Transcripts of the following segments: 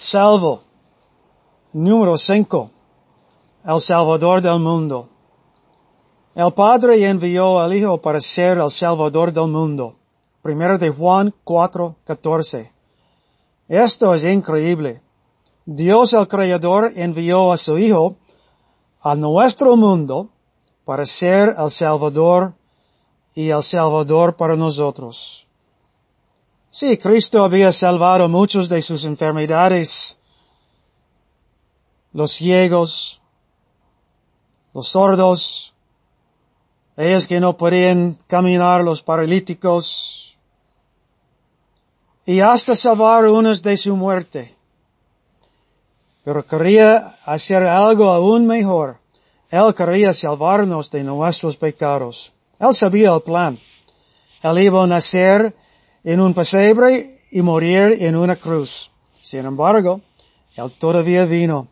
salvo. Número 5. El Salvador del mundo. El Padre envió al Hijo para ser el Salvador del mundo. Primero de Juan 4, 14. Esto es increíble. Dios el Creador envió a su Hijo a nuestro mundo para ser el Salvador y el Salvador para nosotros. Sí, Cristo había salvado muchos de sus enfermedades, los ciegos, los sordos, ellos que no podían caminar, los paralíticos, y hasta salvar unos de su muerte. Pero quería hacer algo aún mejor. Él quería salvarnos de nuestros pecados. Él sabía el plan. Él iba a nacer en un pesebre y morir en una cruz. Sin embargo, Él todavía vino.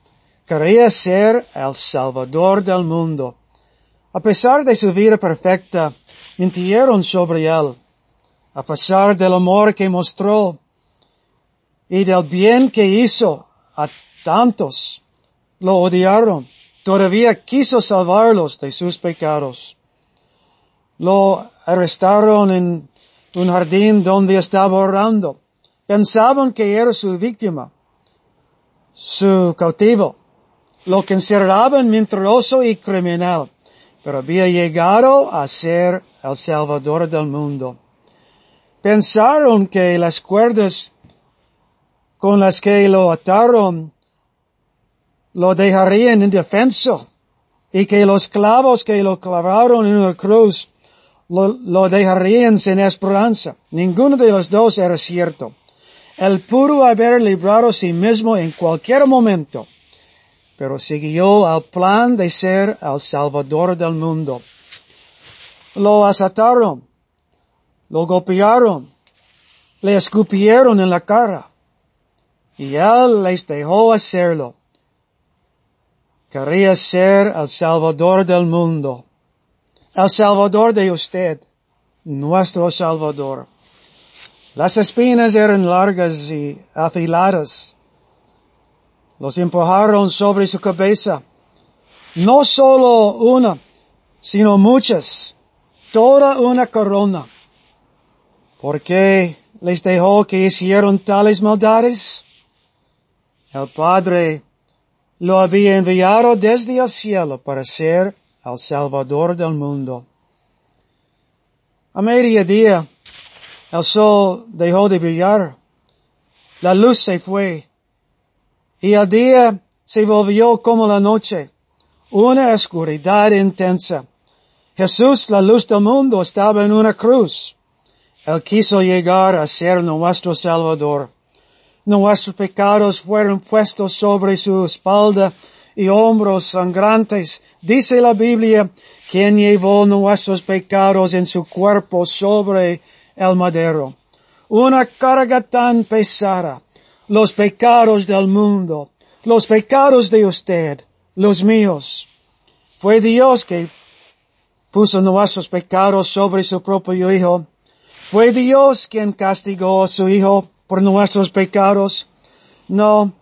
Quería ser el Salvador del mundo. A pesar de su vida perfecta, mintieron sobre Él. A pesar del amor que mostró y del bien que hizo a tantos, lo odiaron. Todavía quiso salvarlos de sus pecados. Lo arrestaron en un jardín donde estaba orando. Pensaban que era su víctima, su cautivo. Lo consideraban mentiroso y criminal, pero había llegado a ser el salvador del mundo. Pensaron que las cuerdas con las que lo ataron lo dejarían indefenso y que los clavos que lo clavaron en la cruz lo, dejarían sin esperanza. Ninguno de los dos era cierto. Él pudo haber librado a sí mismo en cualquier momento, pero siguió al plan de ser el Salvador del mundo. Lo asataron, lo golpearon, le escupieron en la cara, y él les dejó hacerlo. Quería ser el Salvador del mundo el Salvador de usted, nuestro Salvador. Las espinas eran largas y afiladas. Los empujaron sobre su cabeza. No solo una, sino muchas. Toda una corona. ¿Por qué les dejó que hicieron tales maldades? El Padre lo había enviado desde el cielo para ser al Salvador del mundo. A mediodía, el sol dejó de brillar, la luz se fue, y el día se volvió como la noche, una oscuridad intensa. Jesús, la luz del mundo, estaba en una cruz. Él quiso llegar a ser nuestro Salvador. Nuestros pecados fueron puestos sobre su espalda y hombros sangrantes. Dice la Biblia, quien llevó nuestros pecados en su cuerpo sobre el madero. Una carga tan pesada, los pecados del mundo, los pecados de usted, los míos. Fue Dios que puso nuestros pecados sobre su propio Hijo. Fue Dios quien castigó a su Hijo por nuestros pecados. No,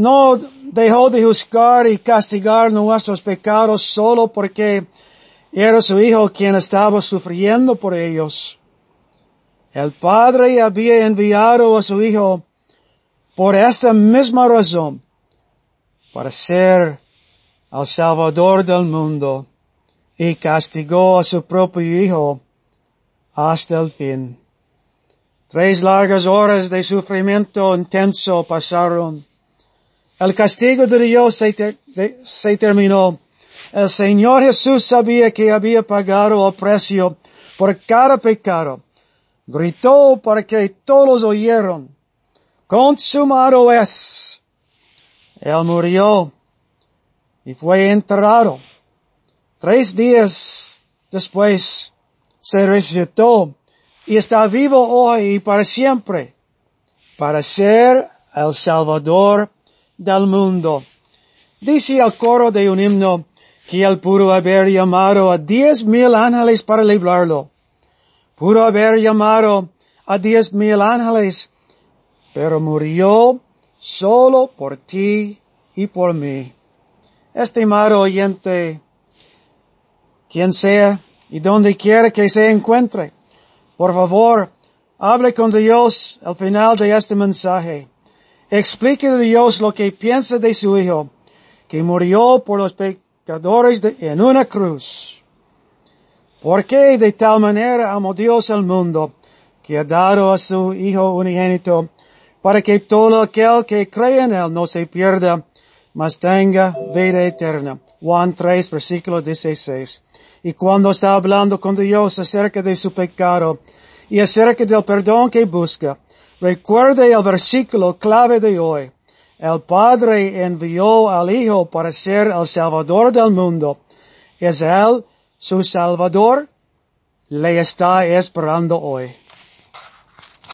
no dejó de juzgar y castigar nuestros pecados solo porque era su Hijo quien estaba sufriendo por ellos. El Padre había enviado a su Hijo por esta misma razón, para ser el Salvador del mundo, y castigó a su propio Hijo hasta el fin. Tres largas horas de sufrimiento intenso pasaron el castigo de Dios se, terminó. El Señor Jesús sabía que había pagado el precio por cada pecado. Gritó para que todos oyeron. Consumado es. Él murió y fue enterrado. Tres días después se resucitó y está vivo hoy y para siempre para ser el Salvador del mundo. Dice el coro de un himno que él pudo haber llamado a diez mil ángeles para librarlo. Pudo haber llamado a diez mil ángeles, pero murió solo por ti y por mí. Estimado oyente, quien sea y donde quiera que se encuentre, por favor, hable con Dios al final de este mensaje. Explique a Dios lo que piensa de su Hijo, que murió por los pecadores en una cruz. Porque de tal manera amó Dios al mundo, que ha dado a su Hijo unigénito, para que todo aquel que cree en Él no se pierda, mas tenga vida eterna. Juan 3, versículo 16. Y cuando está hablando con Dios acerca de su pecado y acerca del perdón que busca, recuerde el versículo clave de hoy. El Padre envió al Hijo para ser el Salvador del mundo. ¿Es Él su Salvador? Le está esperando hoy.